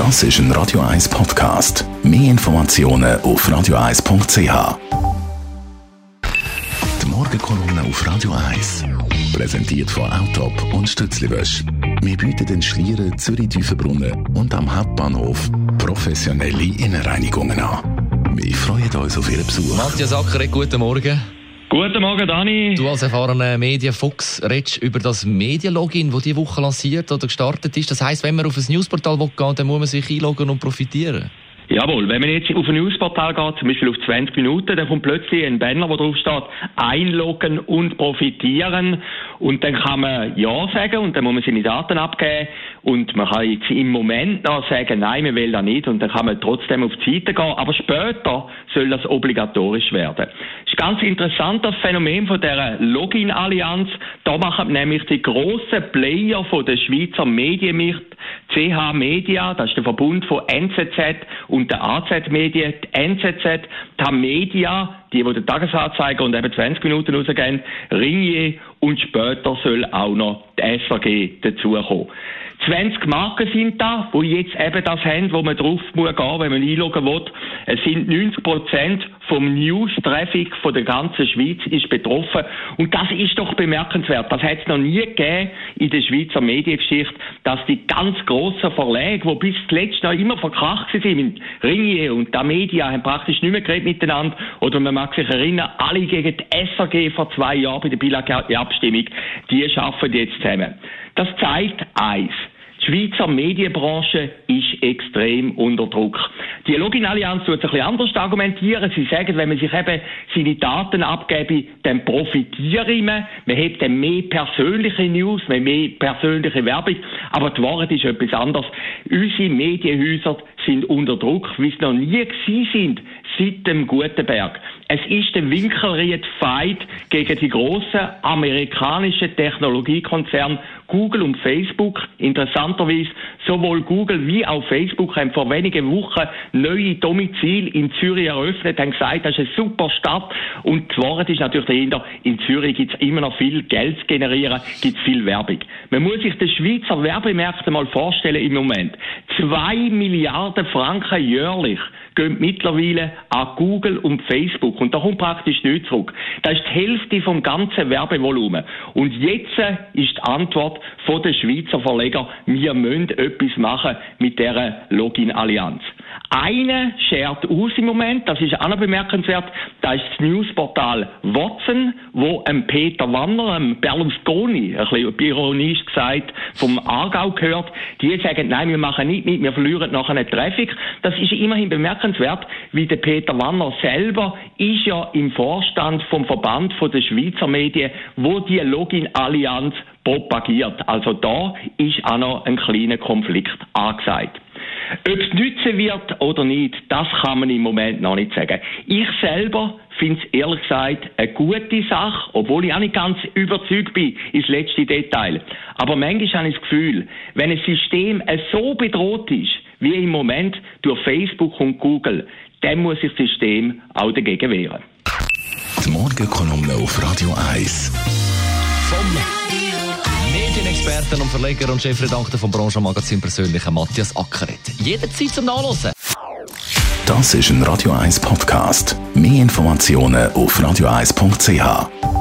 Das ist ein Radio 1 Podcast. Mehr Informationen auf radio1.ch. Die Morgenkolumne auf Radio 1 präsentiert von Autop und Stützliwösch. Wir bieten den Schlieren, Zürich-Tüfenbrunnen und am Hauptbahnhof professionelle Innenreinigungen an. Wir freuen uns auf Ihren Besuch. Matthias Ackeret, guten Morgen. Guten Morgen, Dani. Du als erfahrener Medienfuchs redest über das Medienlogin, das diese Woche lanciert oder gestartet ist. Das heisst, wenn man auf ein Newsportal geht, dann muss man sich einloggen und profitieren. Jawohl, wenn man jetzt auf ein Newsportal geht, zum Beispiel auf 20 Minuten, dann kommt plötzlich ein Banner, wo drauf steht, einloggen und profitieren. Und dann kann man Ja sagen und dann muss man seine Daten abgeben. Und man kann jetzt im Moment noch sagen, nein, man will das nicht. Und dann kann man trotzdem auf die Seite gehen. Aber später soll das obligatorisch werden. Ganz interessantes Phänomen von der Login-Allianz. Da machen nämlich die grossen Player von der Schweizer Medien mit, CH Media, das ist der Verbund von NZZ und der AZ Medien, die NZZ, die Media, die, die den Tagesanzeiger und eben 20 Minuten rausgehen, Ringier und später soll auch noch die SAG dazukommen. 20 Marken sind da, wo jetzt eben das haben, wo man drauf muss gehen, wenn man einloggen will. Es sind 90 Prozent vom News-Traffic von der ganzen Schweiz ist betroffen. Und das ist doch bemerkenswert. Das hat es noch nie gegeben in der Schweizer Mediengeschichte, dass die ganz grossen Verlage, die bis zuletzt noch immer verkracht sind, mit Ringier und der Media, haben praktisch nicht mehr geredet miteinander. Oder man mag sich erinnern, alle gegen die SAG vor zwei Jahren bei der Bilag-Abstimmung, die schaffen jetzt zusammen. Das zeigt eins. Die Schweizer Medienbranche ist extrem unter Druck. Die Login-Allianz tut es ein bisschen anders argumentieren. Sie sagen, wenn man sich eben seine Daten abgebe, dann profitiere man. Man hat dann mehr persönliche News, mehr persönliche Werbung. Aber die Wahrheit ist etwas anderes. Unsere Medienhäuser sind unter Druck, wie es noch nie gewesen sind seit dem Gutenberg. Es ist der Winkelried Fight gegen die großen amerikanischen Technologiekonzerne Google und Facebook. Interessanterweise, sowohl Google wie auch Facebook haben vor wenigen Wochen neue Domizil in Zürich eröffnet, haben gesagt, das ist eine super Stadt. Und die Wahrheit ist natürlich dahinter, in Zürich gibt es immer noch viel Geld zu generieren, gibt es viel Werbung. Man muss sich den Schweizer Werbemärkte mal vorstellen im Moment. Zwei Milliarden Franken jährlich gehen mittlerweile an Google und Facebook. Und da kommt praktisch nichts zurück. Das ist die Hälfte vom ganzen Werbevolumen. Und jetzt ist die Antwort von den Schweizer Verleger, wir müssen etwas machen mit dieser Login-Allianz. Eine schert aus im Moment, das ist auch noch bemerkenswert, das ist das Newsportal Watson, wo ein Peter Wanner, ein Berlusconi, ein bisschen ironisch gesagt, vom Aargau gehört, die sagen, nein, wir machen nicht mit, wir verlieren nachher einen Traffic. Das ist immerhin bemerkenswert, wie der Peter Wanner selber ist ja im Vorstand vom Verband von der Schweizer Medien, wo die Login-Allianz propagiert. Also da ist auch noch ein kleiner Konflikt angesagt. Ob es nützen wird oder nicht, das kann man im Moment noch nicht sagen. Ich selber finde es ehrlich gesagt eine gute Sache, obwohl ich auch nicht ganz überzeugt bin ins letzte Detail. Aber manchmal habe ich das Gefühl, wenn ein System so bedroht ist, wie im Moment durch Facebook und Google, dann muss sich das System auch dagegen wehren. Die Morgenkolumne auf Radio 1. Vom Medienexperten und Verleger und Chefredakteur vom Branchenmagazin persönlichen Matthias Ackeret. Jederzeit zum Nachlesen. Das ist ein Radio 1 Podcast. Mehr Informationen auf radio1.ch.